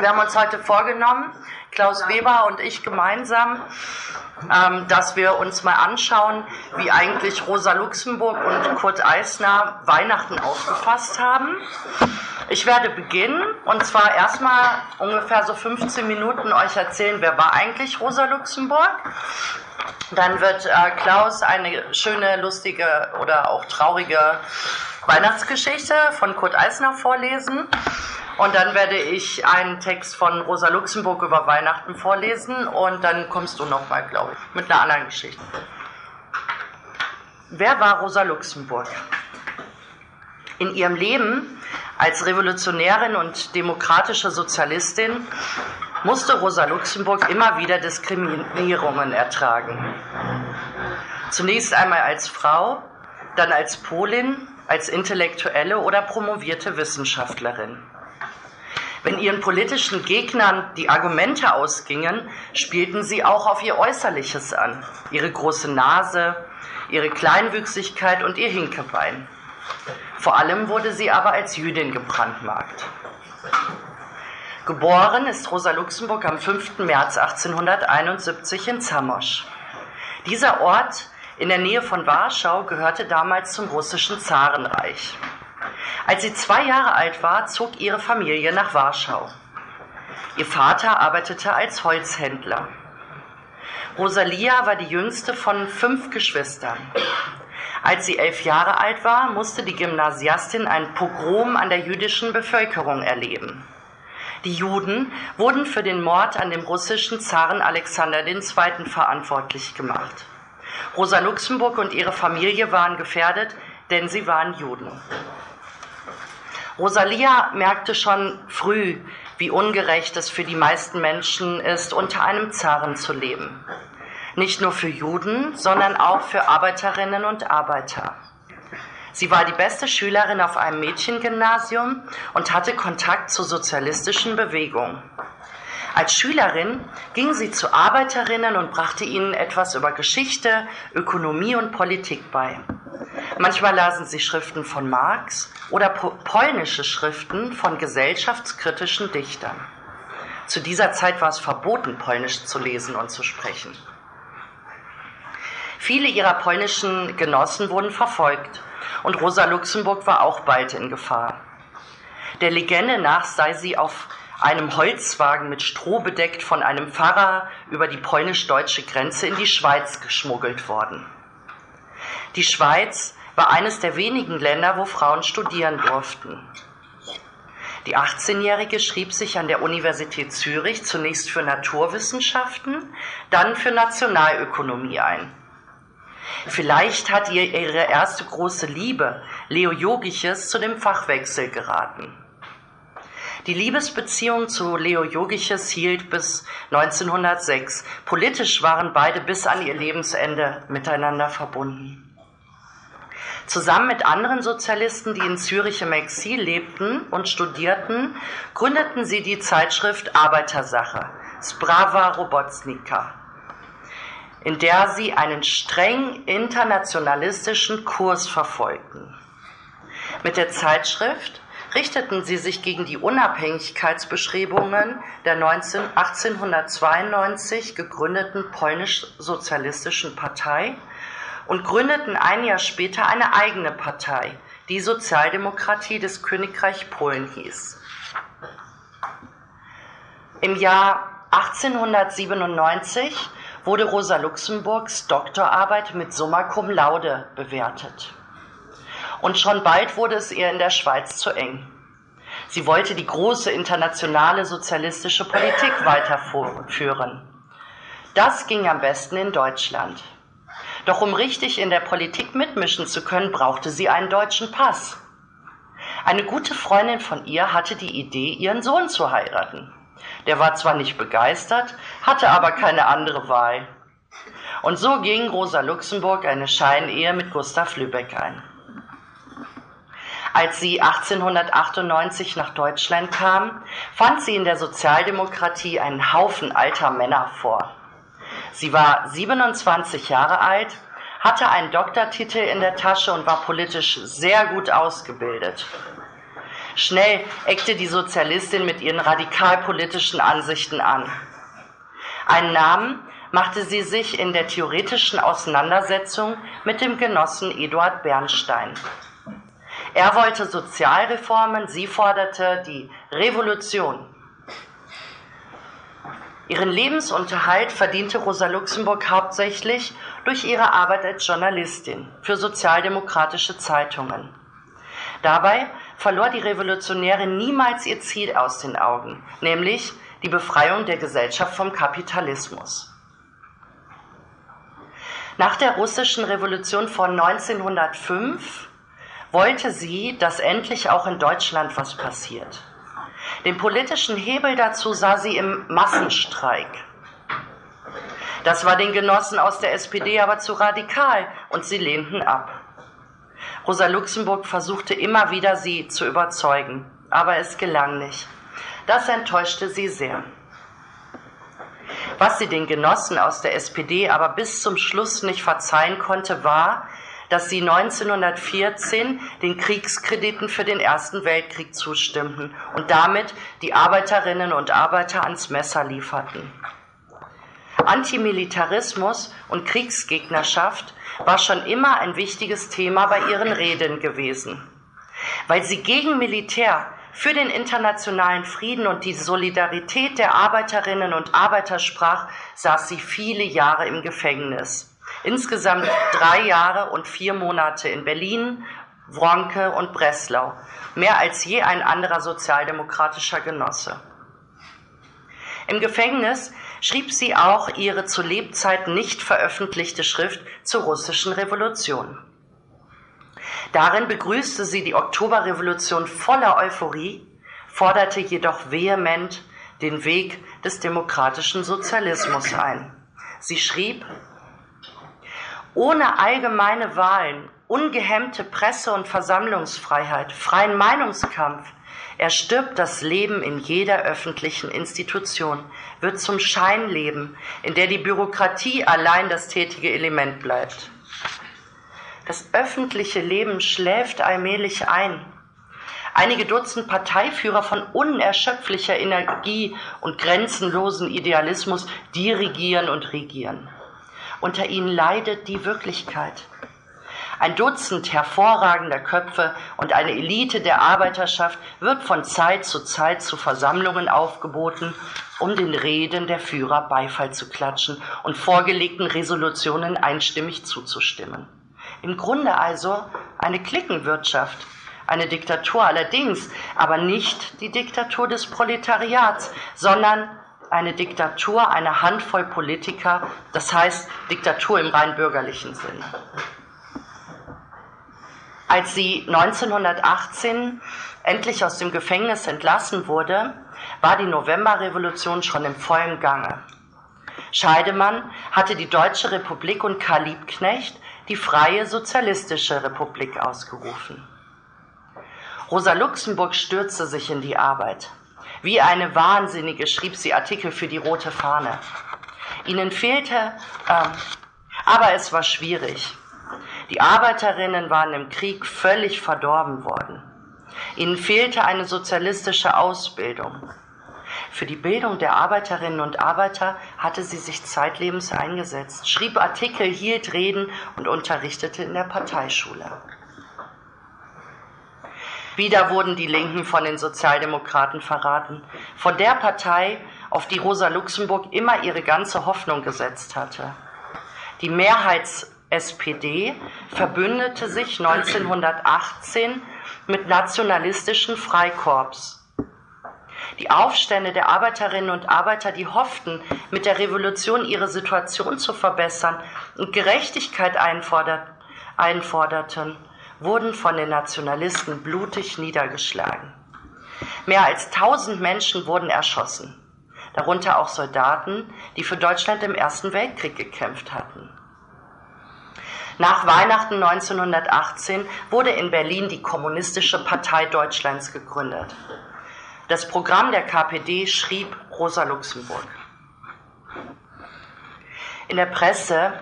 Wir haben uns heute vorgenommen, Klaus Weber und ich gemeinsam, ähm, dass wir uns mal anschauen, wie eigentlich Rosa Luxemburg und Kurt Eisner Weihnachten aufgefasst haben. Ich werde beginnen und zwar erstmal ungefähr so 15 Minuten euch erzählen, wer war eigentlich Rosa Luxemburg. Dann wird äh, Klaus eine schöne, lustige oder auch traurige Weihnachtsgeschichte von Kurt Eisner vorlesen. Und dann werde ich einen Text von Rosa Luxemburg über Weihnachten vorlesen und dann kommst du nochmal, glaube ich, mit einer anderen Geschichte. Wer war Rosa Luxemburg? In ihrem Leben als Revolutionärin und demokratische Sozialistin musste Rosa Luxemburg immer wieder Diskriminierungen ertragen. Zunächst einmal als Frau, dann als Polin, als intellektuelle oder promovierte Wissenschaftlerin. Wenn ihren politischen Gegnern die Argumente ausgingen, spielten sie auch auf ihr Äußerliches an. Ihre große Nase, ihre Kleinwüchsigkeit und ihr Hinkebein. Vor allem wurde sie aber als Jüdin gebrandmarkt. Geboren ist Rosa Luxemburg am 5. März 1871 in Zamosch. Dieser Ort in der Nähe von Warschau gehörte damals zum russischen Zarenreich. Als sie zwei Jahre alt war, zog ihre Familie nach Warschau. Ihr Vater arbeitete als Holzhändler. Rosalia war die jüngste von fünf Geschwistern. Als sie elf Jahre alt war, musste die Gymnasiastin ein Pogrom an der jüdischen Bevölkerung erleben. Die Juden wurden für den Mord an dem russischen Zaren Alexander II. verantwortlich gemacht. Rosa Luxemburg und ihre Familie waren gefährdet, denn sie waren Juden. Rosalia merkte schon früh, wie ungerecht es für die meisten Menschen ist, unter einem Zaren zu leben. Nicht nur für Juden, sondern auch für Arbeiterinnen und Arbeiter. Sie war die beste Schülerin auf einem Mädchengymnasium und hatte Kontakt zur sozialistischen Bewegung. Als Schülerin ging sie zu Arbeiterinnen und brachte ihnen etwas über Geschichte, Ökonomie und Politik bei. Manchmal lasen sie Schriften von Marx oder polnische Schriften von gesellschaftskritischen Dichtern. Zu dieser Zeit war es verboten, Polnisch zu lesen und zu sprechen. Viele ihrer polnischen Genossen wurden verfolgt und Rosa Luxemburg war auch bald in Gefahr. Der Legende nach sei sie auf einem Holzwagen mit Stroh bedeckt von einem Pfarrer über die polnisch-deutsche Grenze in die Schweiz geschmuggelt worden. Die Schweiz war eines der wenigen Länder, wo Frauen studieren durften. Die 18-Jährige schrieb sich an der Universität Zürich zunächst für Naturwissenschaften, dann für Nationalökonomie ein. Vielleicht hat ihr ihre erste große Liebe, Leo Jogiches, zu dem Fachwechsel geraten. Die Liebesbeziehung zu Leo Jogiches hielt bis 1906. Politisch waren beide bis an ihr Lebensende miteinander verbunden. Zusammen mit anderen Sozialisten, die in Zürich im Exil lebten und studierten, gründeten sie die Zeitschrift Arbeitersache, Sprava Robotnika in der sie einen streng internationalistischen Kurs verfolgten. Mit der Zeitschrift richteten sie sich gegen die Unabhängigkeitsbestrebungen der 19, 1892 gegründeten polnisch-sozialistischen Partei und gründeten ein Jahr später eine eigene Partei, die Sozialdemokratie des Königreich Polen hieß. Im Jahr 1897 wurde Rosa Luxemburgs Doktorarbeit mit Summa cum laude bewertet. Und schon bald wurde es ihr in der Schweiz zu eng. Sie wollte die große internationale sozialistische Politik weiterführen. Das ging am besten in Deutschland. Doch um richtig in der Politik mitmischen zu können, brauchte sie einen deutschen Pass. Eine gute Freundin von ihr hatte die Idee, ihren Sohn zu heiraten. Der war zwar nicht begeistert, hatte aber keine andere Wahl. Und so ging Rosa Luxemburg eine Scheinehe mit Gustav Lübeck ein. Als sie 1898 nach Deutschland kam, fand sie in der Sozialdemokratie einen Haufen alter Männer vor. Sie war 27 Jahre alt, hatte einen Doktortitel in der Tasche und war politisch sehr gut ausgebildet. Schnell eckte die Sozialistin mit ihren radikalpolitischen Ansichten an. Einen Namen machte sie sich in der theoretischen Auseinandersetzung mit dem Genossen Eduard Bernstein. Er wollte Sozialreformen, sie forderte die Revolution. Ihren Lebensunterhalt verdiente Rosa Luxemburg hauptsächlich durch ihre Arbeit als Journalistin für sozialdemokratische Zeitungen. Dabei verlor die Revolutionärin niemals ihr Ziel aus den Augen, nämlich die Befreiung der Gesellschaft vom Kapitalismus. Nach der russischen Revolution von 1905 wollte sie, dass endlich auch in Deutschland was passiert. Den politischen Hebel dazu sah sie im Massenstreik. Das war den Genossen aus der SPD aber zu radikal und sie lehnten ab. Rosa Luxemburg versuchte immer wieder, sie zu überzeugen, aber es gelang nicht. Das enttäuschte sie sehr. Was sie den Genossen aus der SPD aber bis zum Schluss nicht verzeihen konnte, war, dass sie 1914 den Kriegskrediten für den Ersten Weltkrieg zustimmten und damit die Arbeiterinnen und Arbeiter ans Messer lieferten. Antimilitarismus und Kriegsgegnerschaft war schon immer ein wichtiges Thema bei ihren Reden gewesen. Weil sie gegen Militär für den internationalen Frieden und die Solidarität der Arbeiterinnen und Arbeiter sprach, saß sie viele Jahre im Gefängnis. Insgesamt drei Jahre und vier Monate in Berlin, Wronke und Breslau. Mehr als je ein anderer sozialdemokratischer Genosse. Im Gefängnis schrieb sie auch ihre zu Lebzeiten nicht veröffentlichte Schrift zur russischen Revolution. Darin begrüßte sie die Oktoberrevolution voller Euphorie, forderte jedoch vehement den Weg des demokratischen Sozialismus ein. Sie schrieb, ohne allgemeine Wahlen, ungehemmte Presse- und Versammlungsfreiheit, freien Meinungskampf, erstirbt das Leben in jeder öffentlichen Institution, wird zum Scheinleben, in der die Bürokratie allein das tätige Element bleibt. Das öffentliche Leben schläft allmählich ein. Einige Dutzend Parteiführer von unerschöpflicher Energie und grenzenlosen Idealismus dirigieren und regieren. Unter ihnen leidet die Wirklichkeit. Ein Dutzend hervorragender Köpfe und eine Elite der Arbeiterschaft wird von Zeit zu Zeit zu Versammlungen aufgeboten, um den Reden der Führer Beifall zu klatschen und vorgelegten Resolutionen einstimmig zuzustimmen. Im Grunde also eine Klickenwirtschaft, eine Diktatur allerdings, aber nicht die Diktatur des Proletariats, sondern eine Diktatur einer Handvoll Politiker, das heißt Diktatur im rein bürgerlichen Sinne. Als sie 1918 endlich aus dem Gefängnis entlassen wurde, war die Novemberrevolution schon im vollen Gange. Scheidemann hatte die Deutsche Republik und Karl Liebknecht die Freie Sozialistische Republik ausgerufen. Rosa Luxemburg stürzte sich in die Arbeit. Wie eine Wahnsinnige schrieb sie Artikel für die Rote Fahne. Ihnen fehlte, äh, aber es war schwierig. Die Arbeiterinnen waren im Krieg völlig verdorben worden. Ihnen fehlte eine sozialistische Ausbildung. Für die Bildung der Arbeiterinnen und Arbeiter hatte sie sich zeitlebens eingesetzt, schrieb Artikel, hielt Reden und unterrichtete in der Parteischule. Wieder wurden die Linken von den Sozialdemokraten verraten, von der Partei, auf die Rosa Luxemburg immer ihre ganze Hoffnung gesetzt hatte. Die Mehrheits-SPD verbündete sich 1918 mit nationalistischen Freikorps. Die Aufstände der Arbeiterinnen und Arbeiter, die hofften, mit der Revolution ihre Situation zu verbessern und Gerechtigkeit einforderten, wurden von den Nationalisten blutig niedergeschlagen. Mehr als tausend Menschen wurden erschossen, darunter auch Soldaten, die für Deutschland im Ersten Weltkrieg gekämpft hatten. Nach Weihnachten 1918 wurde in Berlin die Kommunistische Partei Deutschlands gegründet. Das Programm der KPD schrieb Rosa Luxemburg. In der Presse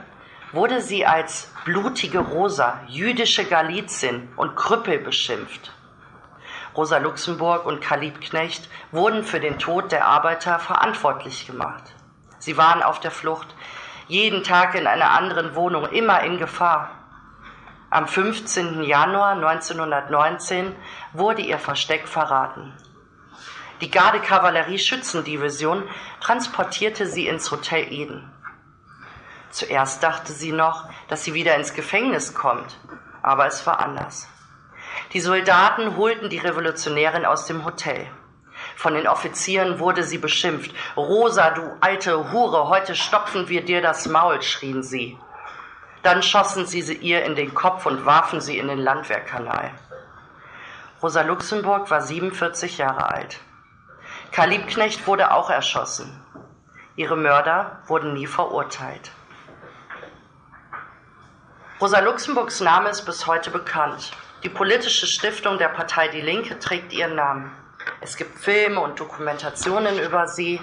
wurde sie als blutige Rosa, jüdische Galizin und Krüppel beschimpft. Rosa Luxemburg und Karl Liebknecht wurden für den Tod der Arbeiter verantwortlich gemacht. Sie waren auf der Flucht, jeden Tag in einer anderen Wohnung, immer in Gefahr. Am 15. Januar 1919 wurde ihr Versteck verraten. Die Gardekavallerie-Schützendivision transportierte sie ins Hotel Eden. Zuerst dachte sie noch, dass sie wieder ins Gefängnis kommt, aber es war anders. Die Soldaten holten die Revolutionärin aus dem Hotel. Von den Offizieren wurde sie beschimpft. Rosa, du alte Hure, heute stopfen wir dir das Maul, schrien sie. Dann schossen sie sie ihr in den Kopf und warfen sie in den Landwehrkanal. Rosa Luxemburg war 47 Jahre alt. Karl Liebknecht wurde auch erschossen. Ihre Mörder wurden nie verurteilt. Rosa Luxemburgs Name ist bis heute bekannt. Die politische Stiftung der Partei Die Linke trägt ihren Namen. Es gibt Filme und Dokumentationen über sie,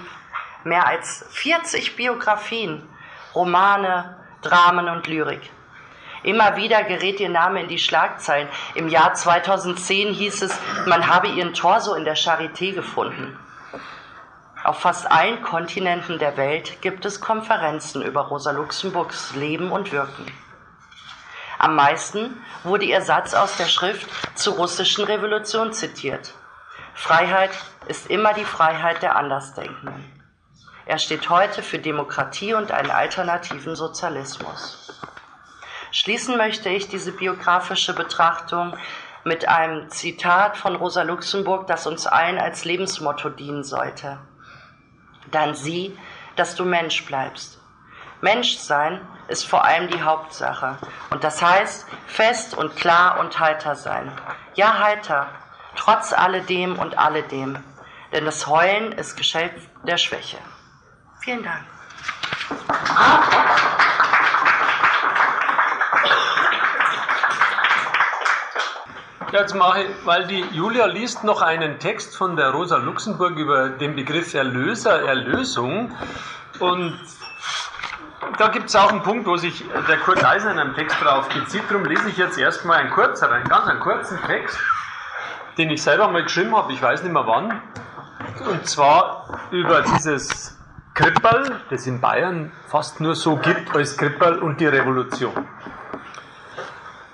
mehr als 40 Biografien, Romane, Dramen und Lyrik. Immer wieder gerät ihr Name in die Schlagzeilen. Im Jahr 2010 hieß es, man habe ihren Torso in der Charité gefunden. Auf fast allen Kontinenten der Welt gibt es Konferenzen über Rosa Luxemburgs Leben und Wirken. Am meisten wurde ihr Satz aus der Schrift zur russischen Revolution zitiert. Freiheit ist immer die Freiheit der Andersdenkenden. Er steht heute für Demokratie und einen alternativen Sozialismus. Schließen möchte ich diese biografische Betrachtung mit einem Zitat von Rosa Luxemburg, das uns allen als Lebensmotto dienen sollte. Dann sieh, dass du Mensch bleibst. Menschsein ist vor allem die Hauptsache. Und das heißt, fest und klar und heiter sein. Ja, heiter, trotz alledem und alledem. Denn das Heulen ist Geschäft der Schwäche. Vielen Dank. Jetzt mache ich, weil die Julia liest noch einen Text von der Rosa Luxemburg über den Begriff Erlöser, Erlösung. Und da gibt es auch einen Punkt, wo sich der Kurt Eisen in einem Text drauf bezieht. Darum lese ich jetzt erstmal einen kurzen, einen ganz einen kurzen Text, den ich selber mal geschrieben habe, ich weiß nicht mehr wann. Und zwar über dieses Krippel, das in Bayern fast nur so gibt als Krippel und die Revolution.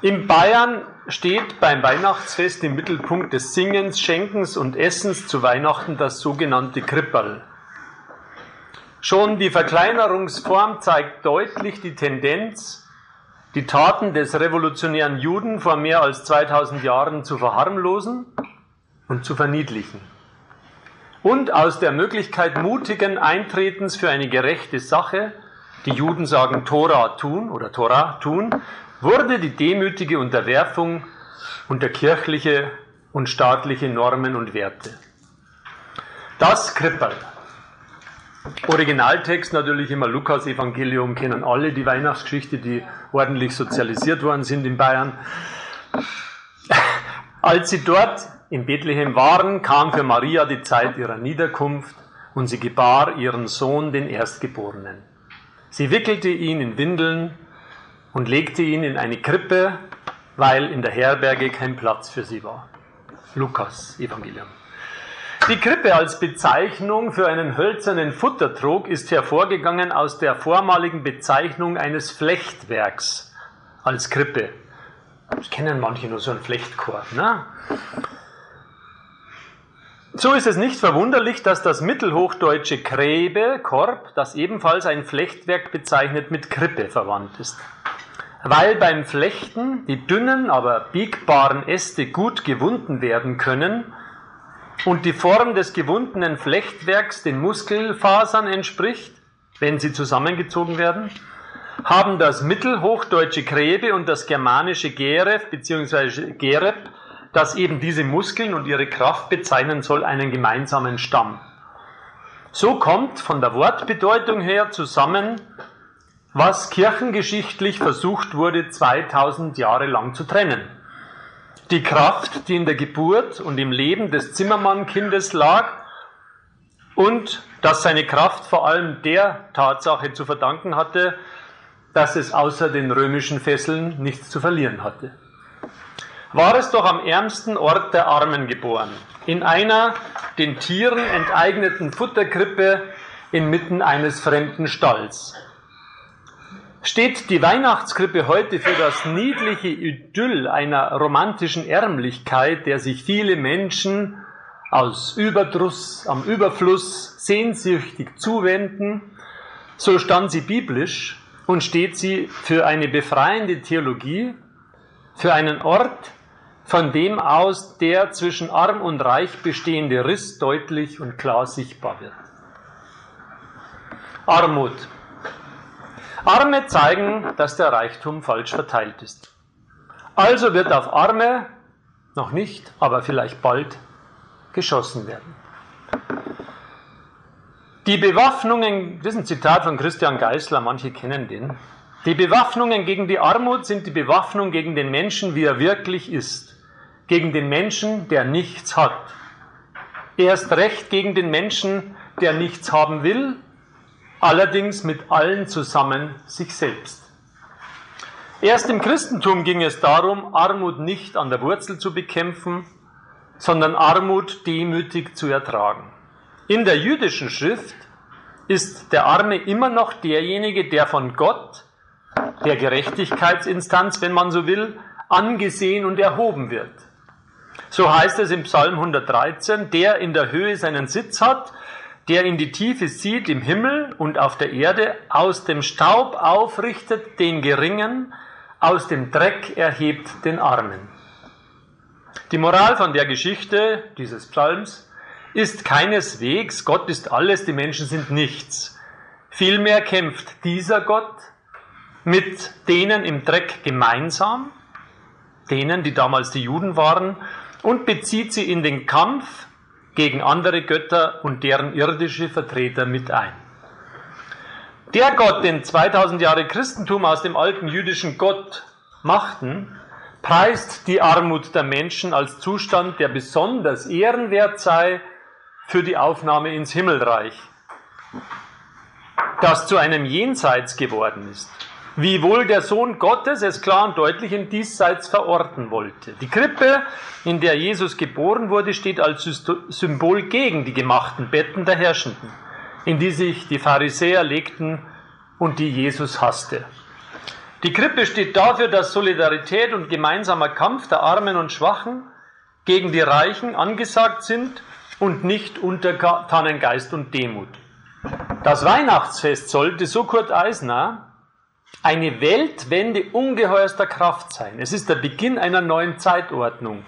In Bayern steht beim Weihnachtsfest im Mittelpunkt des Singens, Schenkens und Essens zu Weihnachten das sogenannte Krippel. Schon die Verkleinerungsform zeigt deutlich die Tendenz, die Taten des revolutionären Juden vor mehr als 2000 Jahren zu verharmlosen und zu verniedlichen und aus der Möglichkeit mutigen Eintretens für eine gerechte Sache, die Juden sagen Tora tun oder Tora tun, wurde die demütige Unterwerfung unter kirchliche und staatliche Normen und Werte. Das Krippel. Originaltext natürlich immer Lukas Evangelium, kennen alle die Weihnachtsgeschichte, die ordentlich sozialisiert worden sind in Bayern. Als sie dort in Bethlehem waren, kam für Maria die Zeit ihrer Niederkunft und sie gebar ihren Sohn, den Erstgeborenen. Sie wickelte ihn in Windeln und legte ihn in eine Krippe, weil in der Herberge kein Platz für sie war. Lukas Evangelium. Die Krippe als Bezeichnung für einen hölzernen Futtertrog ist hervorgegangen aus der vormaligen Bezeichnung eines Flechtwerks als Krippe. Das kennen manche nur so einen Flechtkorb. Ne? So ist es nicht verwunderlich, dass das mittelhochdeutsche Kräbe, Korb, das ebenfalls ein Flechtwerk bezeichnet, mit Krippe verwandt ist. Weil beim Flechten die dünnen, aber biegbaren Äste gut gewunden werden können und die Form des gewundenen Flechtwerks den Muskelfasern entspricht, wenn sie zusammengezogen werden, haben das mittelhochdeutsche Kräbe und das germanische Geref bzw. Gereb das eben diese Muskeln und ihre Kraft bezeichnen soll, einen gemeinsamen Stamm. So kommt von der Wortbedeutung her zusammen, was kirchengeschichtlich versucht wurde, 2000 Jahre lang zu trennen. Die Kraft, die in der Geburt und im Leben des Zimmermannkindes lag und dass seine Kraft vor allem der Tatsache zu verdanken hatte, dass es außer den römischen Fesseln nichts zu verlieren hatte. war es doch am ärmsten Ort der Armen geboren, in einer den Tieren enteigneten Futterkrippe inmitten eines fremden Stalls. Steht die Weihnachtskrippe heute für das niedliche Idyll einer romantischen Ärmlichkeit, der sich viele Menschen aus Überdruss, am Überfluss sehnsüchtig zuwenden, so stand sie biblisch und steht sie für eine befreiende Theologie, für einen Ort, von dem aus der zwischen arm und reich bestehende Riss deutlich und klar sichtbar wird. Armut. Arme zeigen, dass der Reichtum falsch verteilt ist. Also wird auf Arme noch nicht, aber vielleicht bald geschossen werden. Die Bewaffnungen, das ist ein Zitat von Christian Geisler, manche kennen den. Die Bewaffnungen gegen die Armut sind die Bewaffnung gegen den Menschen, wie er wirklich ist. Gegen den Menschen, der nichts hat. Erst recht gegen den Menschen, der nichts haben will, allerdings mit allen zusammen sich selbst. Erst im Christentum ging es darum, Armut nicht an der Wurzel zu bekämpfen, sondern Armut demütig zu ertragen. In der jüdischen Schrift ist der Arme immer noch derjenige, der von Gott, der Gerechtigkeitsinstanz, wenn man so will, angesehen und erhoben wird. So heißt es im Psalm 113, der in der Höhe seinen Sitz hat, der in die Tiefe sieht im Himmel und auf der Erde, aus dem Staub aufrichtet den Geringen, aus dem Dreck erhebt den Armen. Die Moral von der Geschichte dieses Psalms ist keineswegs, Gott ist alles, die Menschen sind nichts. Vielmehr kämpft dieser Gott mit denen im Dreck gemeinsam, denen, die damals die Juden waren, und bezieht sie in den Kampf gegen andere Götter und deren irdische Vertreter mit ein. Der Gott, den 2000 Jahre Christentum aus dem alten jüdischen Gott machten, preist die Armut der Menschen als Zustand, der besonders ehrenwert sei für die Aufnahme ins Himmelreich, das zu einem Jenseits geworden ist. Wie wohl der Sohn Gottes es klar und deutlich im Diesseits verorten wollte. Die Krippe, in der Jesus geboren wurde, steht als Symbol gegen die gemachten Betten der Herrschenden, in die sich die Pharisäer legten und die Jesus hasste. Die Krippe steht dafür, dass Solidarität und gemeinsamer Kampf der Armen und Schwachen gegen die Reichen angesagt sind und nicht untertanen Geist und Demut. Das Weihnachtsfest sollte, so Kurt Eisner, eine Weltwende ungeheuerster Kraft sein. Es ist der Beginn einer neuen Zeitordnung.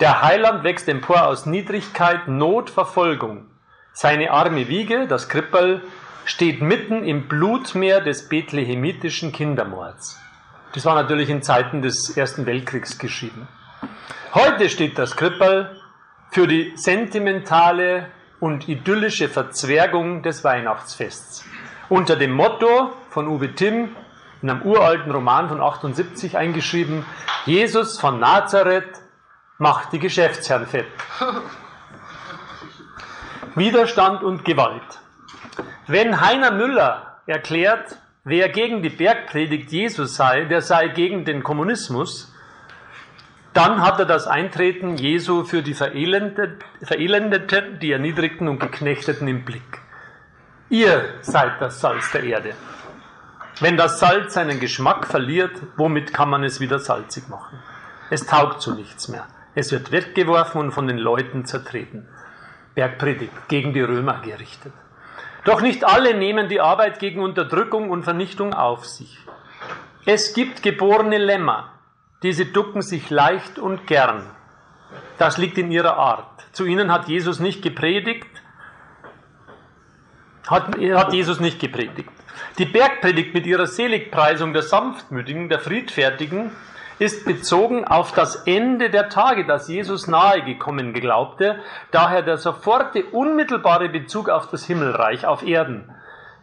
Der Heiland wächst empor aus Niedrigkeit, Not, Verfolgung. Seine arme Wiege, das Krippel, steht mitten im Blutmeer des bethlehemitischen Kindermords. Das war natürlich in Zeiten des Ersten Weltkriegs geschrieben. Heute steht das Krippel für die sentimentale und idyllische Verzwergung des Weihnachtsfests. Unter dem Motto von Uwe Timm in einem uralten Roman von 78 eingeschrieben, Jesus von Nazareth macht die Geschäftsherren fett. Widerstand und Gewalt. Wenn Heiner Müller erklärt, wer gegen die Bergpredigt Jesus sei, der sei gegen den Kommunismus, dann hat er das Eintreten Jesu für die Verelendeten, die Erniedrigten und Geknechteten im Blick. Ihr seid das Salz der Erde. Wenn das Salz seinen Geschmack verliert, womit kann man es wieder salzig machen? Es taugt zu nichts mehr. Es wird weggeworfen und von den Leuten zertreten. Bergpredigt gegen die Römer gerichtet. Doch nicht alle nehmen die Arbeit gegen Unterdrückung und Vernichtung auf sich. Es gibt geborene Lämmer, diese ducken sich leicht und gern. Das liegt in ihrer Art. Zu ihnen hat Jesus nicht gepredigt, hat, hat Jesus nicht gepredigt. Die Bergpredigt mit ihrer Seligpreisung der Sanftmütigen, der Friedfertigen, ist bezogen auf das Ende der Tage, das Jesus nahe gekommen glaubte, daher der soforte unmittelbare Bezug auf das Himmelreich auf Erden.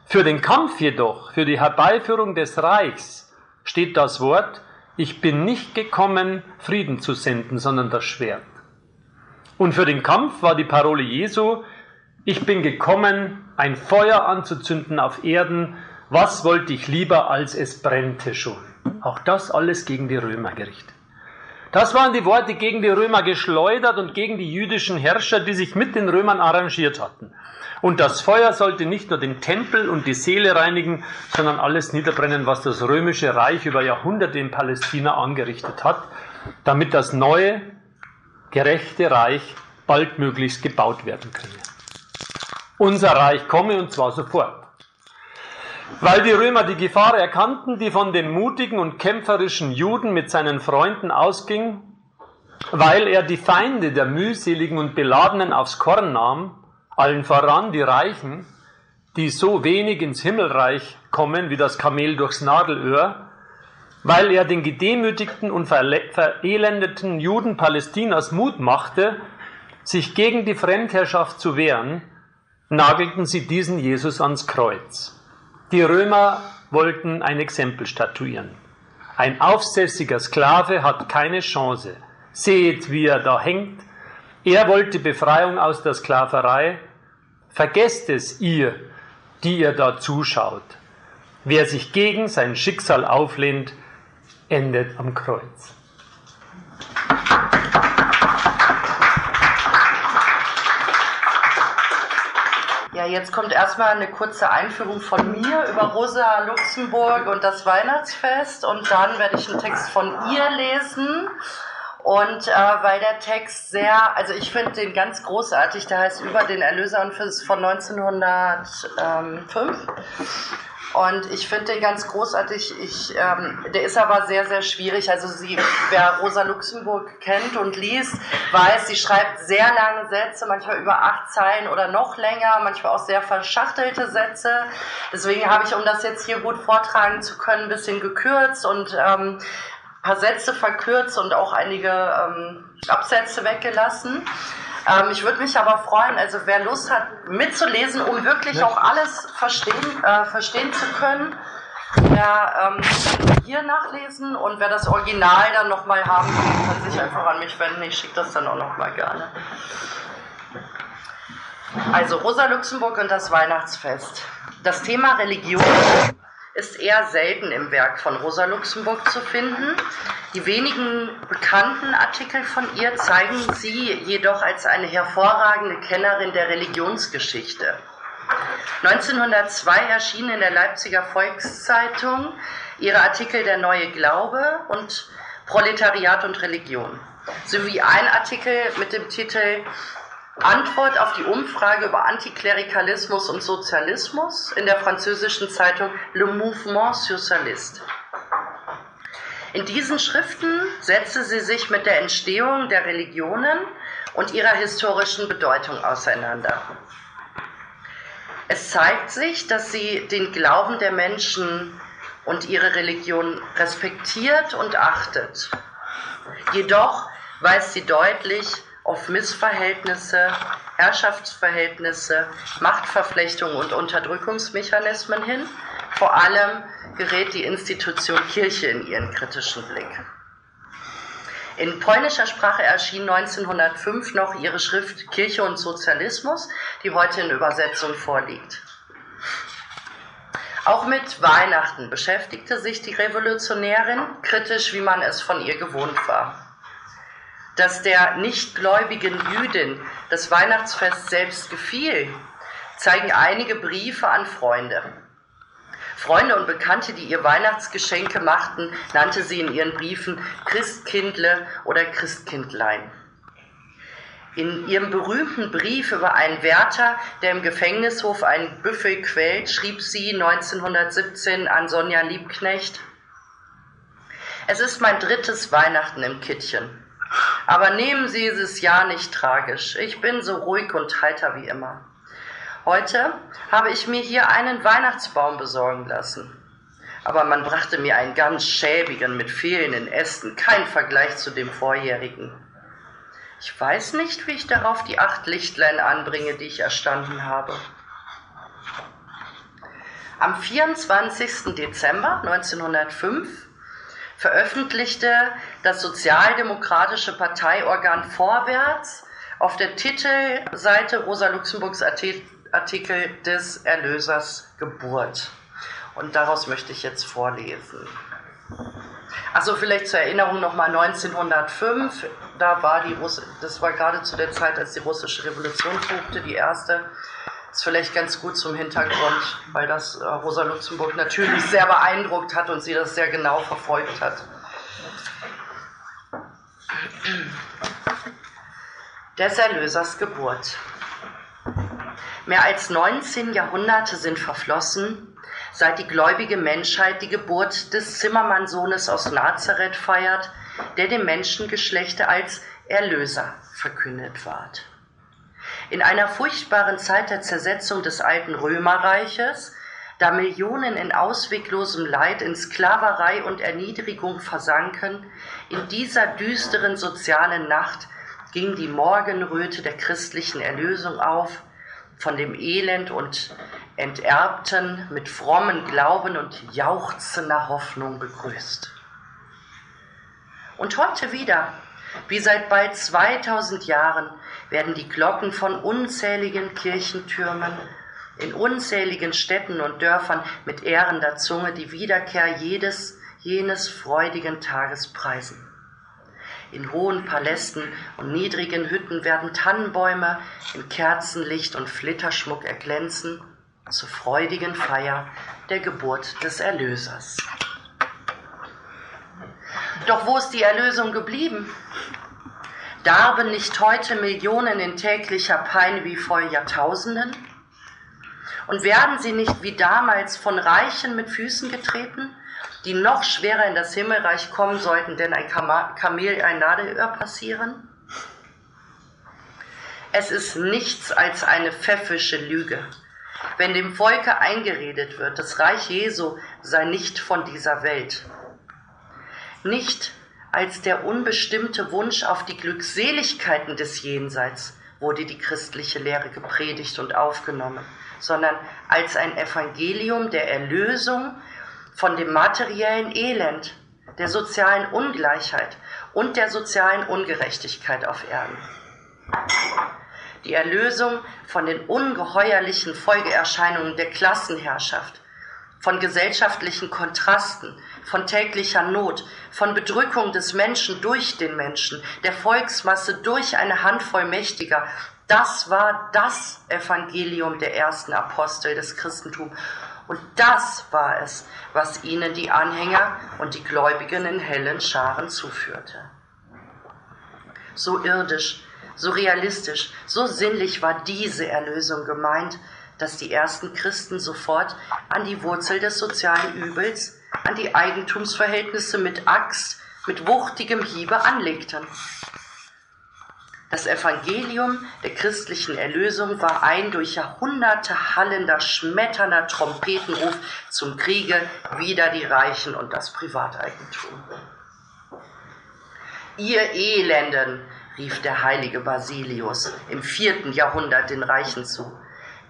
Für den Kampf jedoch, für die Herbeiführung des Reichs steht das Wort, ich bin nicht gekommen, Frieden zu senden, sondern das Schwert. Und für den Kampf war die Parole Jesu, ich bin gekommen, ein Feuer anzuzünden auf Erden, was wollte ich lieber, als es brennte schon. Auch das alles gegen die Römer gerichtet. Das waren die Worte gegen die Römer geschleudert und gegen die jüdischen Herrscher, die sich mit den Römern arrangiert hatten. Und das Feuer sollte nicht nur den Tempel und die Seele reinigen, sondern alles niederbrennen, was das römische Reich über Jahrhunderte in Palästina angerichtet hat, damit das neue, gerechte Reich baldmöglichst gebaut werden könne. Unser Reich komme und zwar sofort. Weil die Römer die Gefahr erkannten, die von dem mutigen und kämpferischen Juden mit seinen Freunden ausging, weil er die Feinde der mühseligen und beladenen aufs Korn nahm, allen voran die Reichen, die so wenig ins Himmelreich kommen wie das Kamel durchs Nadelöhr, weil er den gedemütigten und verelendeten Juden Palästinas Mut machte, sich gegen die Fremdherrschaft zu wehren, nagelten sie diesen Jesus ans Kreuz. Die Römer wollten ein Exempel statuieren. Ein aufsässiger Sklave hat keine Chance. Seht, wie er da hängt. Er wollte Befreiung aus der Sklaverei. Vergesst es ihr, die ihr da zuschaut. Wer sich gegen sein Schicksal auflehnt, endet am Kreuz. Ja, jetzt kommt erstmal eine kurze Einführung von mir über Rosa Luxemburg und das Weihnachtsfest und dann werde ich einen Text von ihr lesen. Und äh, weil der Text sehr, also ich finde den ganz großartig, der heißt Über den Erlöser und von 1905. Und ich finde den ganz großartig. Ich, ähm, der ist aber sehr, sehr schwierig. Also sie, wer Rosa Luxemburg kennt und liest, weiß, sie schreibt sehr lange Sätze, manchmal über acht Zeilen oder noch länger, manchmal auch sehr verschachtelte Sätze. Deswegen habe ich, um das jetzt hier gut vortragen zu können, ein bisschen gekürzt und ähm, paar Sätze verkürzt und auch einige ähm, Absätze weggelassen. Ähm, ich würde mich aber freuen, also wer Lust hat mitzulesen, um wirklich auch alles verstehen, äh, verstehen zu können, der ähm, hier nachlesen und wer das Original dann nochmal haben will, kann sich einfach an mich wenden. Ich schicke das dann auch nochmal gerne. Also Rosa Luxemburg und das Weihnachtsfest. Das Thema Religion ist eher selten im Werk von Rosa Luxemburg zu finden. Die wenigen bekannten Artikel von ihr zeigen sie jedoch als eine hervorragende Kennerin der Religionsgeschichte. 1902 erschienen in der Leipziger Volkszeitung ihre Artikel Der neue Glaube und Proletariat und Religion sowie ein Artikel mit dem Titel Antwort auf die Umfrage über Antiklerikalismus und Sozialismus in der französischen Zeitung Le Mouvement Socialiste. In diesen Schriften setzte sie sich mit der Entstehung der Religionen und ihrer historischen Bedeutung auseinander. Es zeigt sich, dass sie den Glauben der Menschen und ihre Religion respektiert und achtet. Jedoch weist sie deutlich auf Missverhältnisse, Herrschaftsverhältnisse, Machtverflechtungen und Unterdrückungsmechanismen hin. Vor allem gerät die Institution Kirche in ihren kritischen Blick. In polnischer Sprache erschien 1905 noch ihre Schrift Kirche und Sozialismus, die heute in Übersetzung vorliegt. Auch mit Weihnachten beschäftigte sich die Revolutionärin kritisch, wie man es von ihr gewohnt war dass der nichtgläubigen Jüdin das Weihnachtsfest selbst gefiel, zeigen einige Briefe an Freunde. Freunde und Bekannte, die ihr Weihnachtsgeschenke machten, nannte sie in ihren Briefen Christkindle oder Christkindlein. In ihrem berühmten Brief über einen Wärter, der im Gefängnishof ein Büffel quält, schrieb sie 1917 an Sonja Liebknecht, es ist mein drittes Weihnachten im Kittchen. Aber nehmen Sie dieses Jahr nicht tragisch. Ich bin so ruhig und heiter wie immer. Heute habe ich mir hier einen Weihnachtsbaum besorgen lassen. Aber man brachte mir einen ganz schäbigen mit fehlenden Ästen, kein Vergleich zu dem vorjährigen. Ich weiß nicht, wie ich darauf die acht Lichtlein anbringe, die ich erstanden habe. Am 24. Dezember 1905 veröffentlichte das sozialdemokratische Parteiorgan Vorwärts auf der Titelseite Rosa Luxemburgs Artikel des Erlösers Geburt. Und daraus möchte ich jetzt vorlesen. Also vielleicht zur Erinnerung nochmal 1905, da war die Russ das war gerade zu der Zeit, als die russische Revolution tobte, die erste. Ist vielleicht ganz gut zum Hintergrund, weil das äh, Rosa Luxemburg natürlich sehr beeindruckt hat und sie das sehr genau verfolgt hat. Des Erlösers Geburt. Mehr als 19 Jahrhunderte sind verflossen, seit die gläubige Menschheit die Geburt des Zimmermannsohnes aus Nazareth feiert, der dem Menschengeschlechte als Erlöser verkündet ward. In einer furchtbaren Zeit der Zersetzung des alten Römerreiches, da Millionen in ausweglosem Leid, in Sklaverei und Erniedrigung versanken, in dieser düsteren sozialen Nacht ging die Morgenröte der christlichen Erlösung auf, von dem Elend und Enterbten mit frommen Glauben und jauchzender Hoffnung begrüßt. Und heute wieder, wie seit bald 2000 Jahren, werden die Glocken von unzähligen Kirchentürmen in unzähligen Städten und Dörfern mit ehrender Zunge die Wiederkehr jedes, jenes freudigen Tages preisen. In hohen Palästen und niedrigen Hütten werden Tannenbäume in Kerzenlicht und Flitterschmuck erglänzen zur freudigen Feier der Geburt des Erlösers. Doch wo ist die Erlösung geblieben? Darben nicht heute Millionen in täglicher Pein wie vor Jahrtausenden? Und werden sie nicht wie damals von Reichen mit Füßen getreten, die noch schwerer in das Himmelreich kommen sollten, denn ein Kamel ein Nadelöhr passieren? Es ist nichts als eine pfäffische Lüge, wenn dem Volke eingeredet wird, das Reich Jesu sei nicht von dieser Welt. Nicht als der unbestimmte Wunsch auf die Glückseligkeiten des Jenseits wurde die christliche Lehre gepredigt und aufgenommen, sondern als ein Evangelium der Erlösung von dem materiellen Elend, der sozialen Ungleichheit und der sozialen Ungerechtigkeit auf Erden. Die Erlösung von den ungeheuerlichen Folgeerscheinungen der Klassenherrschaft, von gesellschaftlichen Kontrasten, von täglicher Not, von Bedrückung des Menschen durch den Menschen, der Volksmasse durch eine Handvoll Mächtiger. Das war das Evangelium der ersten Apostel des Christentums. Und das war es, was ihnen die Anhänger und die Gläubigen in hellen Scharen zuführte. So irdisch, so realistisch, so sinnlich war diese Erlösung gemeint, dass die ersten Christen sofort an die Wurzel des sozialen Übels, an die Eigentumsverhältnisse mit Axt, mit wuchtigem Hiebe anlegten. Das Evangelium der christlichen Erlösung war ein durch Jahrhunderte hallender, schmetternder Trompetenruf zum Kriege wider die Reichen und das Privateigentum. Ihr Elenden, rief der heilige Basilius im vierten Jahrhundert den Reichen zu,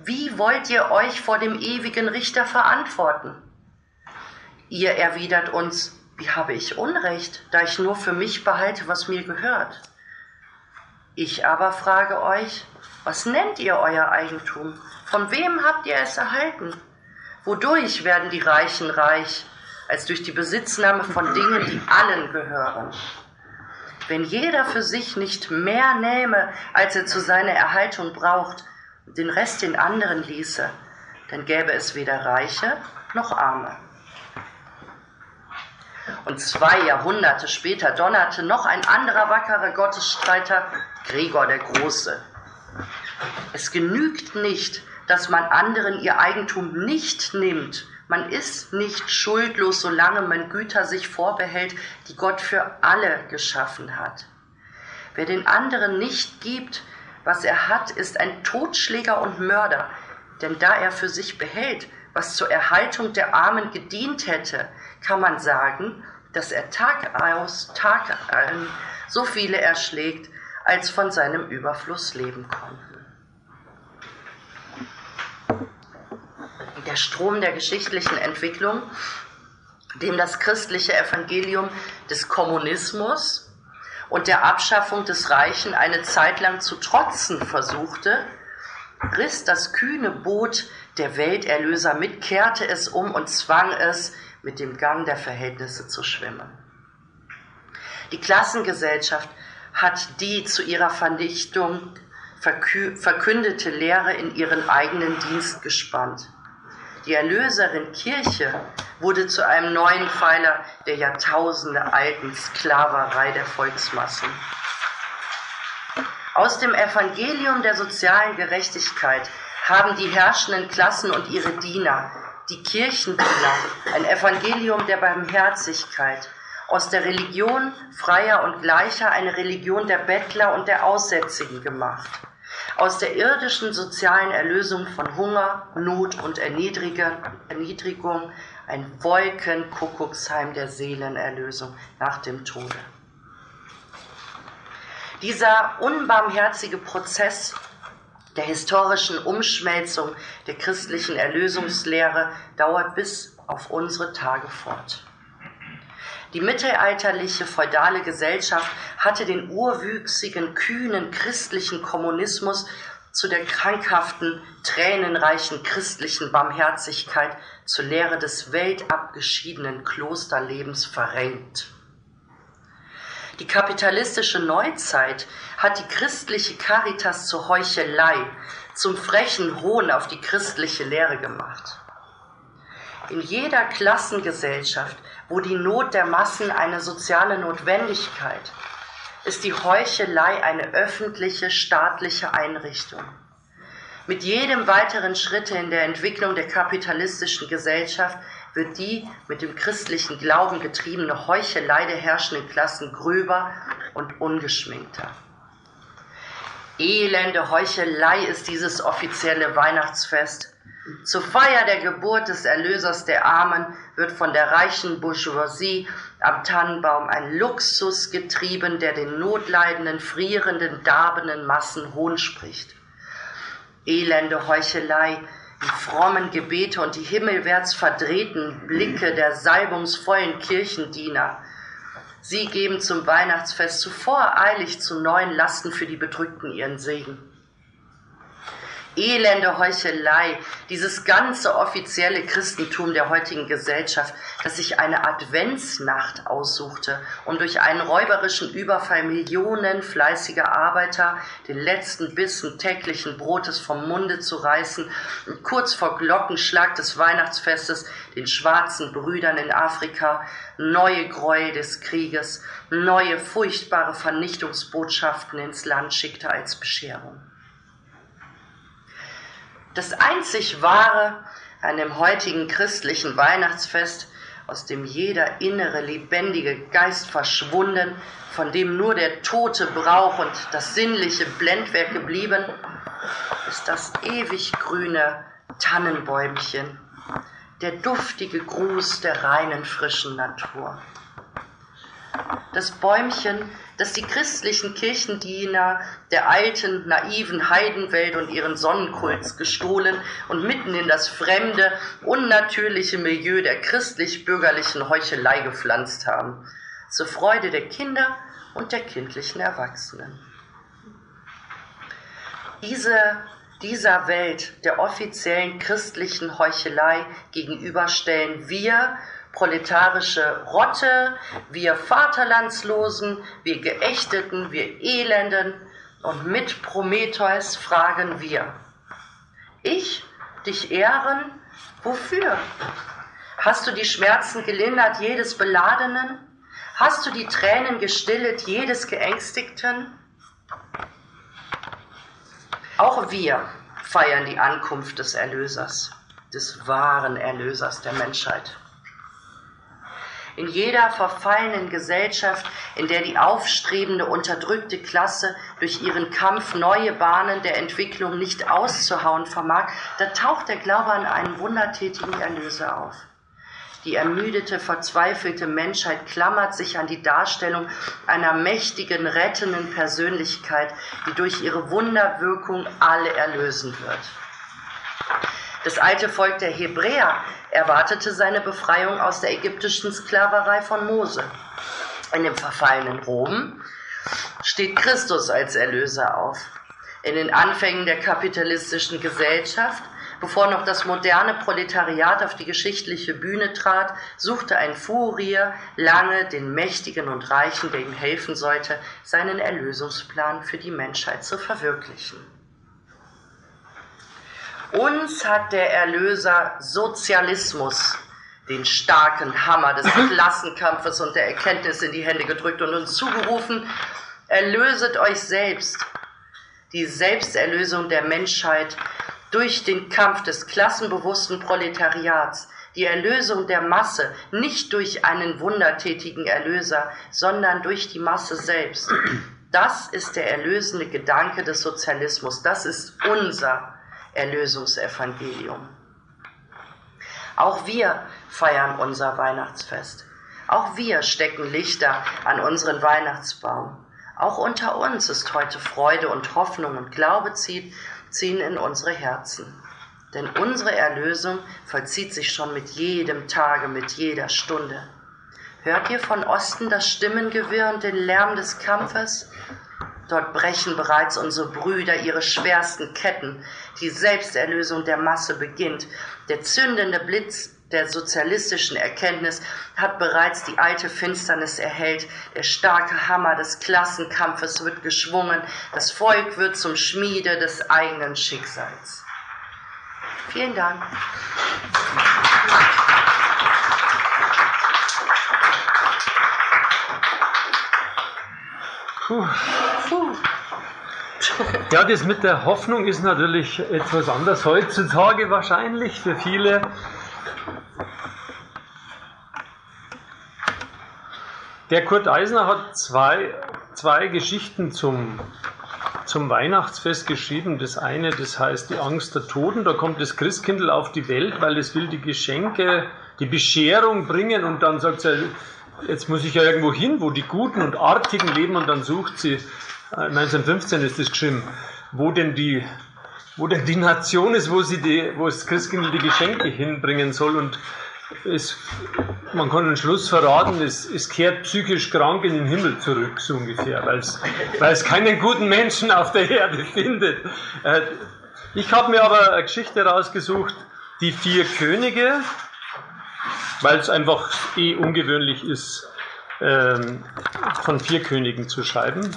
wie wollt ihr euch vor dem ewigen Richter verantworten? Ihr erwidert uns, wie habe ich Unrecht, da ich nur für mich behalte, was mir gehört? Ich aber frage euch, was nennt ihr euer Eigentum? Von wem habt ihr es erhalten? Wodurch werden die Reichen reich, als durch die Besitznahme von Dingen, die allen gehören? Wenn jeder für sich nicht mehr nähme, als er zu seiner Erhaltung braucht, den Rest den anderen ließe, dann gäbe es weder Reiche noch Arme. Und zwei Jahrhunderte später donnerte noch ein anderer wackerer Gottesstreiter, Gregor der Große. Es genügt nicht, dass man anderen ihr Eigentum nicht nimmt. Man ist nicht schuldlos, solange man Güter sich vorbehält, die Gott für alle geschaffen hat. Wer den anderen nicht gibt, was er hat, ist ein Totschläger und Mörder, denn da er für sich behält, was zur Erhaltung der Armen gedient hätte, kann man sagen, dass er Tag aus, Tag ein so viele erschlägt, als von seinem Überfluss leben konnten. Der Strom der geschichtlichen Entwicklung, dem das christliche Evangelium des Kommunismus und der Abschaffung des Reichen eine Zeit lang zu trotzen versuchte, riss das kühne Boot der Welterlöser mit, kehrte es um und zwang es, mit dem Gang der Verhältnisse zu schwimmen. Die Klassengesellschaft hat die zu ihrer Vernichtung verkündete Lehre in ihren eigenen Dienst gespannt. Die Erlöserin Kirche wurde zu einem neuen Pfeiler der Jahrtausende alten Sklaverei der Volksmassen. Aus dem Evangelium der sozialen Gerechtigkeit haben die herrschenden Klassen und ihre Diener, die Kirchendiener, ein Evangelium der Barmherzigkeit, aus der Religion freier und gleicher eine Religion der Bettler und der Aussätzigen gemacht aus der irdischen sozialen Erlösung von Hunger, Not und Erniedrigung ein Wolkenkuckucksheim der Seelenerlösung nach dem Tode. Dieser unbarmherzige Prozess der historischen Umschmelzung der christlichen Erlösungslehre dauert bis auf unsere Tage fort. Die mittelalterliche feudale Gesellschaft hatte den urwüchsigen, kühnen christlichen Kommunismus zu der krankhaften, tränenreichen christlichen Barmherzigkeit zur Lehre des weltabgeschiedenen Klosterlebens verrenkt. Die kapitalistische Neuzeit hat die christliche Caritas zur Heuchelei, zum frechen Hohn auf die christliche Lehre gemacht. In jeder Klassengesellschaft wo die Not der Massen eine soziale Notwendigkeit, ist die Heuchelei eine öffentliche staatliche Einrichtung. Mit jedem weiteren Schritt in der Entwicklung der kapitalistischen Gesellschaft wird die mit dem christlichen Glauben getriebene Heuchelei der herrschenden Klassen gröber und ungeschminkter. Elende Heuchelei ist dieses offizielle Weihnachtsfest, zur Feier der Geburt des Erlösers der Armen wird von der reichen Bourgeoisie am Tannenbaum ein Luxus getrieben, der den notleidenden, frierenden, darbenden Massen Hohn spricht. Elende Heuchelei, die frommen Gebete und die himmelwärts verdrehten Blicke der salbungsvollen Kirchendiener. Sie geben zum Weihnachtsfest zuvor eilig zu neuen Lasten für die Bedrückten ihren Segen elende Heuchelei, dieses ganze offizielle Christentum der heutigen Gesellschaft, das sich eine Adventsnacht aussuchte, um durch einen räuberischen Überfall Millionen fleißiger Arbeiter den letzten Bissen täglichen Brotes vom Munde zu reißen und kurz vor Glockenschlag des Weihnachtsfestes den schwarzen Brüdern in Afrika neue Gräuel des Krieges, neue furchtbare Vernichtungsbotschaften ins Land schickte als Bescherung. Das einzig Wahre an dem heutigen christlichen Weihnachtsfest, aus dem jeder innere lebendige Geist verschwunden, von dem nur der tote Brauch und das sinnliche Blendwerk geblieben, ist das ewig grüne Tannenbäumchen, der duftige Gruß der reinen frischen Natur. Das Bäumchen dass die christlichen Kirchendiener der alten, naiven Heidenwelt und ihren Sonnenkults gestohlen und mitten in das fremde, unnatürliche Milieu der christlich-bürgerlichen Heuchelei gepflanzt haben, zur Freude der Kinder und der kindlichen Erwachsenen. Diese, dieser Welt der offiziellen christlichen Heuchelei gegenüberstellen wir proletarische Rotte, wir Vaterlandslosen, wir Geächteten, wir Elenden und mit Prometheus fragen wir. Ich dich ehren? Wofür? Hast du die Schmerzen gelindert jedes Beladenen? Hast du die Tränen gestillet jedes Geängstigten? Auch wir feiern die Ankunft des Erlösers, des wahren Erlösers der Menschheit in jeder verfallenen Gesellschaft, in der die aufstrebende, unterdrückte Klasse durch ihren Kampf neue Bahnen der Entwicklung nicht auszuhauen vermag, da taucht der Glaube an einen wundertätigen Erlöser auf. Die ermüdete, verzweifelte Menschheit klammert sich an die Darstellung einer mächtigen, rettenden Persönlichkeit, die durch ihre Wunderwirkung alle erlösen wird. Das alte Volk der Hebräer erwartete seine Befreiung aus der ägyptischen Sklaverei von Mose. In dem verfallenen Rom steht Christus als Erlöser auf. In den Anfängen der kapitalistischen Gesellschaft Bevor noch das moderne Proletariat auf die geschichtliche Bühne trat, suchte ein Furier lange den Mächtigen und Reichen, der ihm helfen sollte, seinen Erlösungsplan für die Menschheit zu verwirklichen. Uns hat der Erlöser Sozialismus, den starken Hammer des Klassenkampfes und der Erkenntnis in die Hände gedrückt und uns zugerufen, erlöset euch selbst. Die Selbsterlösung der Menschheit durch den Kampf des klassenbewussten Proletariats, die Erlösung der Masse, nicht durch einen wundertätigen Erlöser, sondern durch die Masse selbst. Das ist der erlösende Gedanke des Sozialismus. Das ist unser Erlösungsevangelium. Auch wir feiern unser Weihnachtsfest. Auch wir stecken Lichter an unseren Weihnachtsbaum. Auch unter uns ist heute Freude und Hoffnung und Glaube zieht ziehen in unsere Herzen. Denn unsere Erlösung vollzieht sich schon mit jedem Tage, mit jeder Stunde. Hört ihr von Osten das Stimmengewirr und den Lärm des Kampfes? Dort brechen bereits unsere Brüder ihre schwersten Ketten. Die Selbsterlösung der Masse beginnt. Der zündende Blitz der sozialistischen Erkenntnis hat bereits die alte Finsternis erhellt. Der starke Hammer des Klassenkampfes wird geschwungen. Das Volk wird zum Schmiede des eigenen Schicksals. Vielen Dank. Puh. Puh. Ja, das mit der Hoffnung ist natürlich etwas anders heutzutage wahrscheinlich für viele. Der Kurt Eisner hat zwei, zwei Geschichten zum, zum Weihnachtsfest geschrieben. Das eine, das heißt die Angst der Toten. Da kommt das Christkindl auf die Welt, weil es will die Geschenke, die Bescherung bringen und dann sagt sie, jetzt muss ich ja irgendwo hin, wo die Guten und Artigen leben und dann sucht sie, 1915 äh, ist das geschrieben, wo denn die, wo denn die Nation ist, wo sie die, wo das Christkindl die Geschenke hinbringen soll und es, man kann den Schluss verraten, es, es kehrt psychisch krank in den Himmel zurück, so ungefähr, weil es, weil es keinen guten Menschen auf der Erde findet. Äh, ich habe mir aber eine Geschichte rausgesucht, die vier Könige, weil es einfach eh ungewöhnlich ist, ähm, von vier Königen zu schreiben.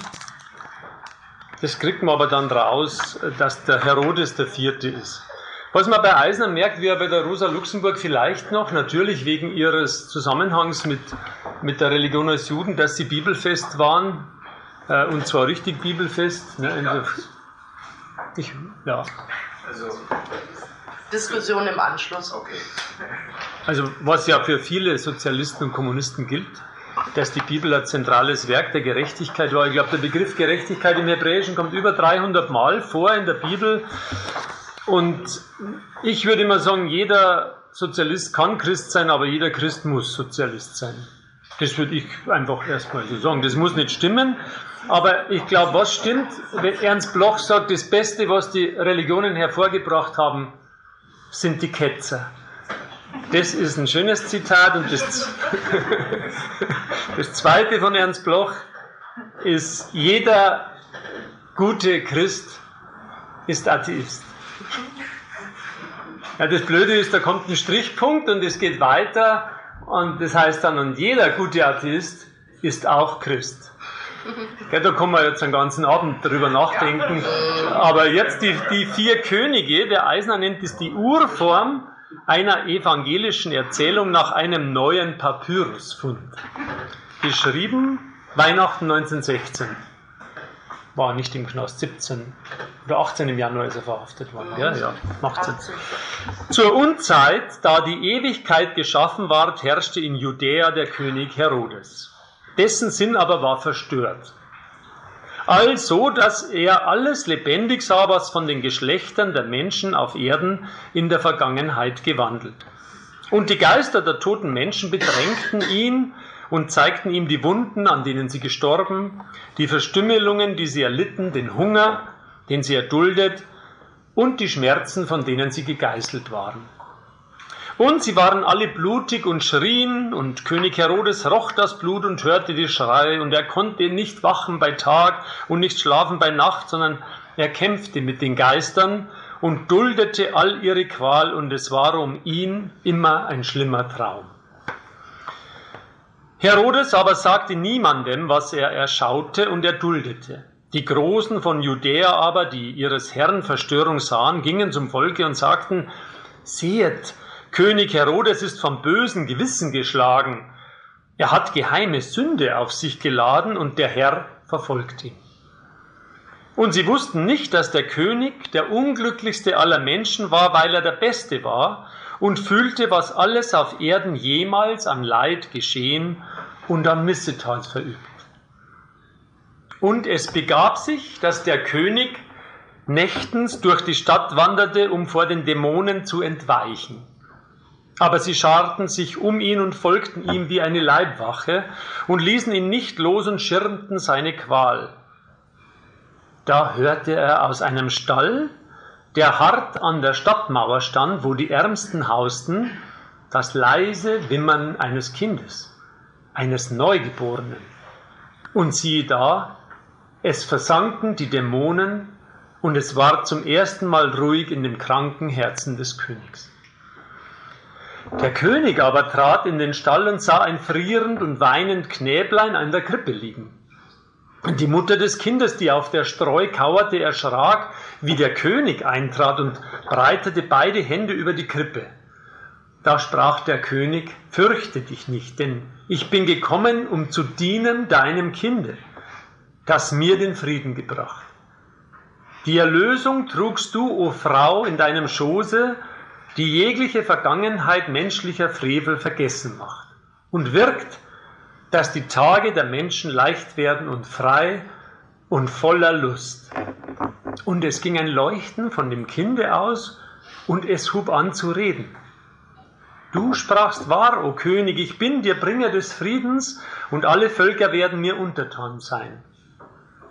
Das kriegt man aber dann raus, dass der Herodes der vierte ist. Was man bei Eisner merkt, wie er bei der Rosa Luxemburg vielleicht noch, natürlich wegen ihres Zusammenhangs mit, mit der Religion als Juden, dass sie bibelfest waren, äh, und zwar richtig bibelfest. Ne, ja. Ich, ja. Also, Diskussion im Anschluss. Okay. Also was ja für viele Sozialisten und Kommunisten gilt, dass die Bibel ein zentrales Werk der Gerechtigkeit war. Ich glaube, der Begriff Gerechtigkeit im Hebräischen kommt über 300 Mal vor in der Bibel. Und ich würde immer sagen, jeder Sozialist kann Christ sein, aber jeder Christ muss Sozialist sein. Das würde ich einfach erstmal so sagen. Das muss nicht stimmen. Aber ich glaube, was stimmt, wenn Ernst Bloch sagt, das Beste, was die Religionen hervorgebracht haben, sind die Ketzer. Das ist ein schönes Zitat. Und das, das zweite von Ernst Bloch ist, jeder gute Christ ist Atheist. Ja, das Blöde ist, da kommt ein Strichpunkt und es geht weiter und das heißt dann, und jeder gute Atheist ist auch Christ. Ja, da kann man jetzt einen ganzen Abend drüber nachdenken. Aber jetzt die, die vier Könige, der Eisner nennt es die Urform einer evangelischen Erzählung nach einem neuen Papyrusfund. Geschrieben Weihnachten 1916 war nicht im Knast, 17 oder 18 im Januar ist er verhaftet worden. Ja, ja, macht Sinn. Zur Unzeit, da die Ewigkeit geschaffen ward, herrschte in Judäa der König Herodes. Dessen Sinn aber war verstört. Also, dass er alles lebendig sah, was von den Geschlechtern der Menschen auf Erden in der Vergangenheit gewandelt. Und die Geister der toten Menschen bedrängten ihn und zeigten ihm die Wunden, an denen sie gestorben, die Verstümmelungen, die sie erlitten, den Hunger, den sie erduldet und die Schmerzen, von denen sie gegeißelt waren. Und sie waren alle blutig und schrien, und König Herodes roch das Blut und hörte die Schreie, und er konnte nicht wachen bei Tag und nicht schlafen bei Nacht, sondern er kämpfte mit den Geistern und duldete all ihre Qual, und es war um ihn immer ein schlimmer Traum. Herodes aber sagte niemandem, was er erschaute, und er duldete. Die Großen von Judäa aber, die ihres Herrn Verstörung sahen, gingen zum Volke und sagten, Seht, König Herodes ist vom bösen Gewissen geschlagen. Er hat geheime Sünde auf sich geladen und der Herr verfolgt ihn. Und sie wussten nicht, dass der König der unglücklichste aller Menschen war, weil er der Beste war und fühlte, was alles auf Erden jemals an Leid geschehen und an Missetat verübt. Und es begab sich, dass der König nächtens durch die Stadt wanderte, um vor den Dämonen zu entweichen. Aber sie scharten sich um ihn und folgten ihm wie eine Leibwache und ließen ihn nicht los und schirmten seine Qual. Da hörte er aus einem Stall, der hart an der Stadtmauer stand, wo die Ärmsten hausten, das leise Wimmern eines Kindes, eines Neugeborenen. Und siehe da, es versanken die Dämonen und es war zum ersten Mal ruhig in dem kranken Herzen des Königs. Der König aber trat in den Stall und sah ein frierend und weinend Knäblein an der Krippe liegen. Die Mutter des Kindes, die auf der Streu kauerte, erschrak, wie der König eintrat und breitete beide Hände über die Krippe. Da sprach der König, fürchte dich nicht, denn ich bin gekommen, um zu dienen deinem Kinde, das mir den Frieden gebracht. Die Erlösung trugst du, o Frau, in deinem Schoße, die jegliche Vergangenheit menschlicher Frevel vergessen macht und wirkt, dass die Tage der Menschen leicht werden und frei und voller Lust. Und es ging ein Leuchten von dem Kinde aus, und es hub an zu reden. Du sprachst wahr, o König, ich bin dir Bringer des Friedens, und alle Völker werden mir untertan sein.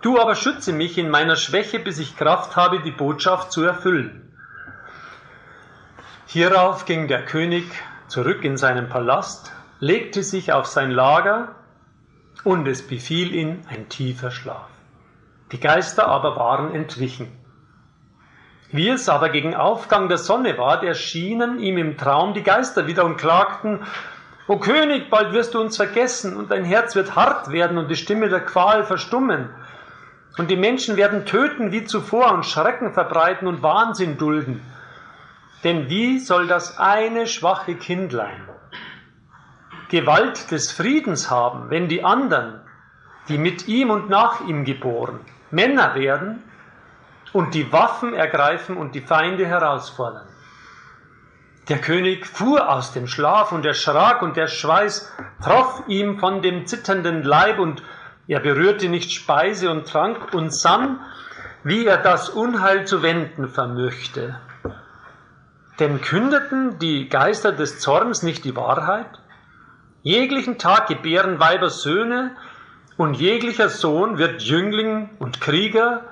Du aber schütze mich in meiner Schwäche, bis ich Kraft habe, die Botschaft zu erfüllen. Hierauf ging der König zurück in seinen Palast, legte sich auf sein Lager und es befiel ihn ein tiefer Schlaf. Die Geister aber waren entwichen. Wie es aber gegen Aufgang der Sonne ward, erschienen ihm im Traum die Geister wieder und klagten, O König, bald wirst du uns vergessen und dein Herz wird hart werden und die Stimme der Qual verstummen. Und die Menschen werden töten wie zuvor und Schrecken verbreiten und Wahnsinn dulden. Denn wie soll das eine schwache Kindlein Gewalt des Friedens haben, wenn die anderen, die mit ihm und nach ihm geboren, Männer werden und die Waffen ergreifen und die Feinde herausfordern? Der König fuhr aus dem Schlaf und erschrak und der Schweiß troff ihm von dem zitternden Leib und er berührte nicht Speise und Trank und sann, wie er das Unheil zu wenden vermöchte. Denn kündeten die Geister des Zorns nicht die Wahrheit? Jeglichen Tag gebären Weiber Söhne, und jeglicher Sohn wird Jüngling und Krieger,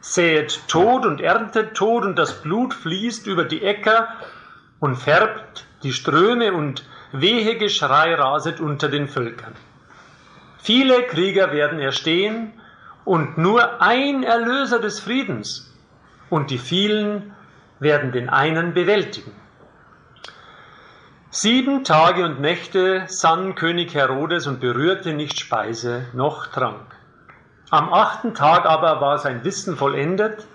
säet Tod und erntet Tod, und das Blut fließt über die Äcker und färbt die Ströme, und wehe Geschrei raset unter den Völkern. Viele Krieger werden erstehen, und nur ein Erlöser des Friedens, und die vielen werden den einen bewältigen. Sieben Tage und Nächte sann König Herodes und berührte nicht Speise noch Trank. Am achten Tag aber war sein Wissen vollendet.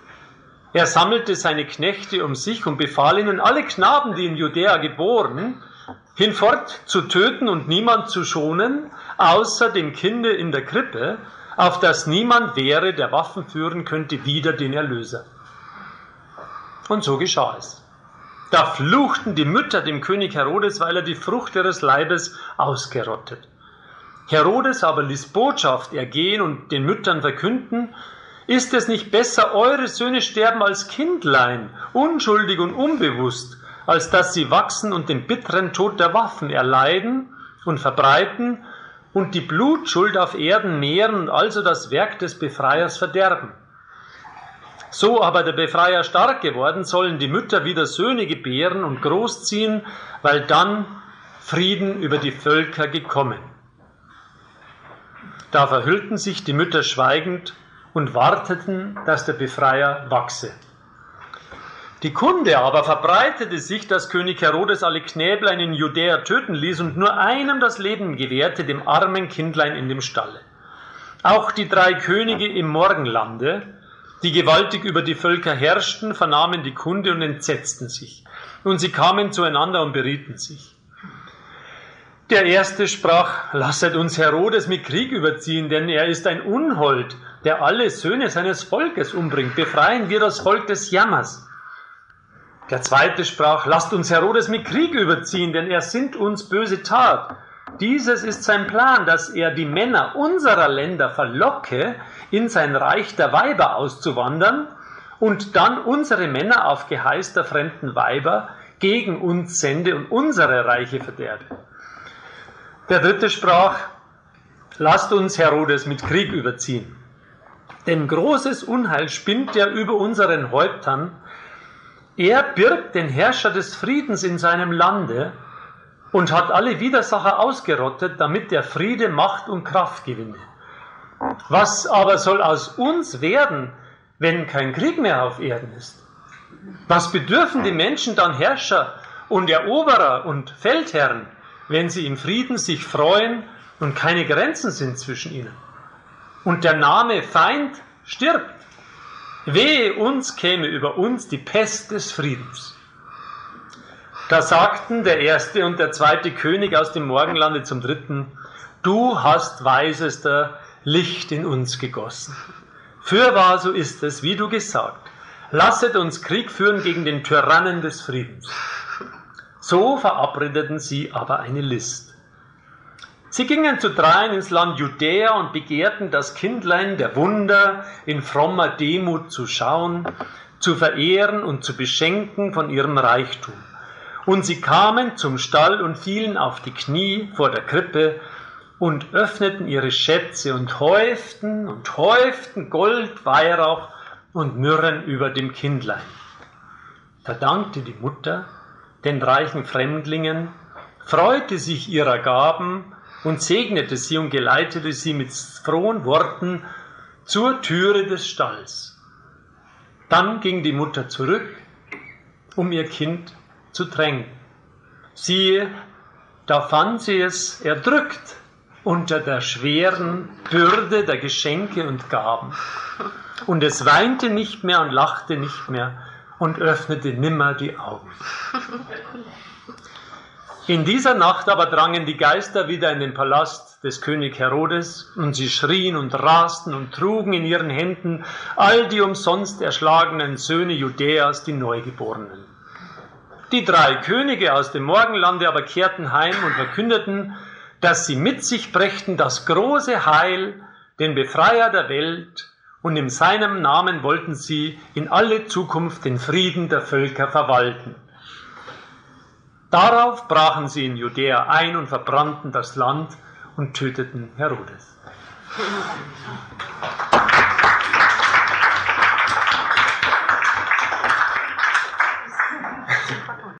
Er sammelte seine Knechte um sich und befahl ihnen, alle Knaben, die in Judäa geboren, hinfort zu töten und niemand zu schonen, außer dem Kinde in der Krippe, auf das niemand wäre, der Waffen führen könnte, wider den Erlöser. Und so geschah es. Da fluchten die Mütter dem König Herodes, weil er die Frucht ihres Leibes ausgerottet. Herodes aber ließ Botschaft ergehen und den Müttern verkünden, ist es nicht besser, eure Söhne sterben als Kindlein, unschuldig und unbewusst, als dass sie wachsen und den bitteren Tod der Waffen erleiden und verbreiten und die Blutschuld auf Erden mehren und also das Werk des Befreiers verderben? So aber der Befreier stark geworden, sollen die Mütter wieder Söhne gebären und großziehen, weil dann Frieden über die Völker gekommen. Da verhüllten sich die Mütter schweigend und warteten, dass der Befreier wachse. Die Kunde aber verbreitete sich, dass König Herodes alle Knäblein in Judäa töten ließ und nur einem das Leben gewährte, dem armen Kindlein in dem Stalle. Auch die drei Könige im Morgenlande, die gewaltig über die Völker herrschten, vernahmen die Kunde und entsetzten sich. Und sie kamen zueinander und berieten sich. Der erste sprach, lasset uns Herodes mit Krieg überziehen, denn er ist ein Unhold, der alle Söhne seines Volkes umbringt. Befreien wir das Volk des Jammers. Der zweite sprach, lasst uns Herodes mit Krieg überziehen, denn er sinnt uns böse Tat. Dieses ist sein Plan, dass er die Männer unserer Länder verlocke, in sein Reich der Weiber auszuwandern und dann unsere Männer auf Geheiß der fremden Weiber gegen uns sende und unsere Reiche verderbe. Der dritte sprach, lasst uns Herodes mit Krieg überziehen. Denn großes Unheil spinnt er über unseren Häuptern, er birgt den Herrscher des Friedens in seinem Lande und hat alle Widersacher ausgerottet, damit der Friede Macht und Kraft gewinne. Was aber soll aus uns werden, wenn kein Krieg mehr auf Erden ist? Was bedürfen die Menschen dann Herrscher und Eroberer und Feldherren, wenn sie im Frieden sich freuen und keine Grenzen sind zwischen ihnen? Und der Name Feind stirbt. Wehe uns käme über uns die Pest des Friedens. Da sagten der erste und der zweite König aus dem Morgenlande zum dritten, du hast weisester Licht in uns gegossen. Fürwahr so ist es, wie du gesagt. Lasset uns Krieg führen gegen den Tyrannen des Friedens. So verabredeten sie aber eine List. Sie gingen zu dreien ins Land Judäa und begehrten das Kindlein der Wunder in frommer Demut zu schauen, zu verehren und zu beschenken von ihrem Reichtum. Und sie kamen zum Stall und fielen auf die Knie vor der Krippe und öffneten ihre Schätze und häuften und häuften Gold, Weihrauch und Myrrhen über dem Kindlein. Da dankte die Mutter den reichen Fremdlingen, freute sich ihrer Gaben und segnete sie und geleitete sie mit frohen Worten zur Türe des Stalls. Dann ging die Mutter zurück, um ihr Kind zu tränken. Siehe, da fand sie es erdrückt unter der schweren Bürde der Geschenke und Gaben. Und es weinte nicht mehr und lachte nicht mehr und öffnete nimmer die Augen. In dieser Nacht aber drangen die Geister wieder in den Palast des König Herodes, und sie schrien und rasten und trugen in ihren Händen all die umsonst erschlagenen Söhne Judäas, die Neugeborenen. Die drei Könige aus dem Morgenlande aber kehrten heim und verkündeten, dass sie mit sich brächten das große Heil, den Befreier der Welt, und in seinem Namen wollten sie in alle Zukunft den Frieden der Völker verwalten. Darauf brachen sie in Judäa ein und verbrannten das Land und töteten Herodes.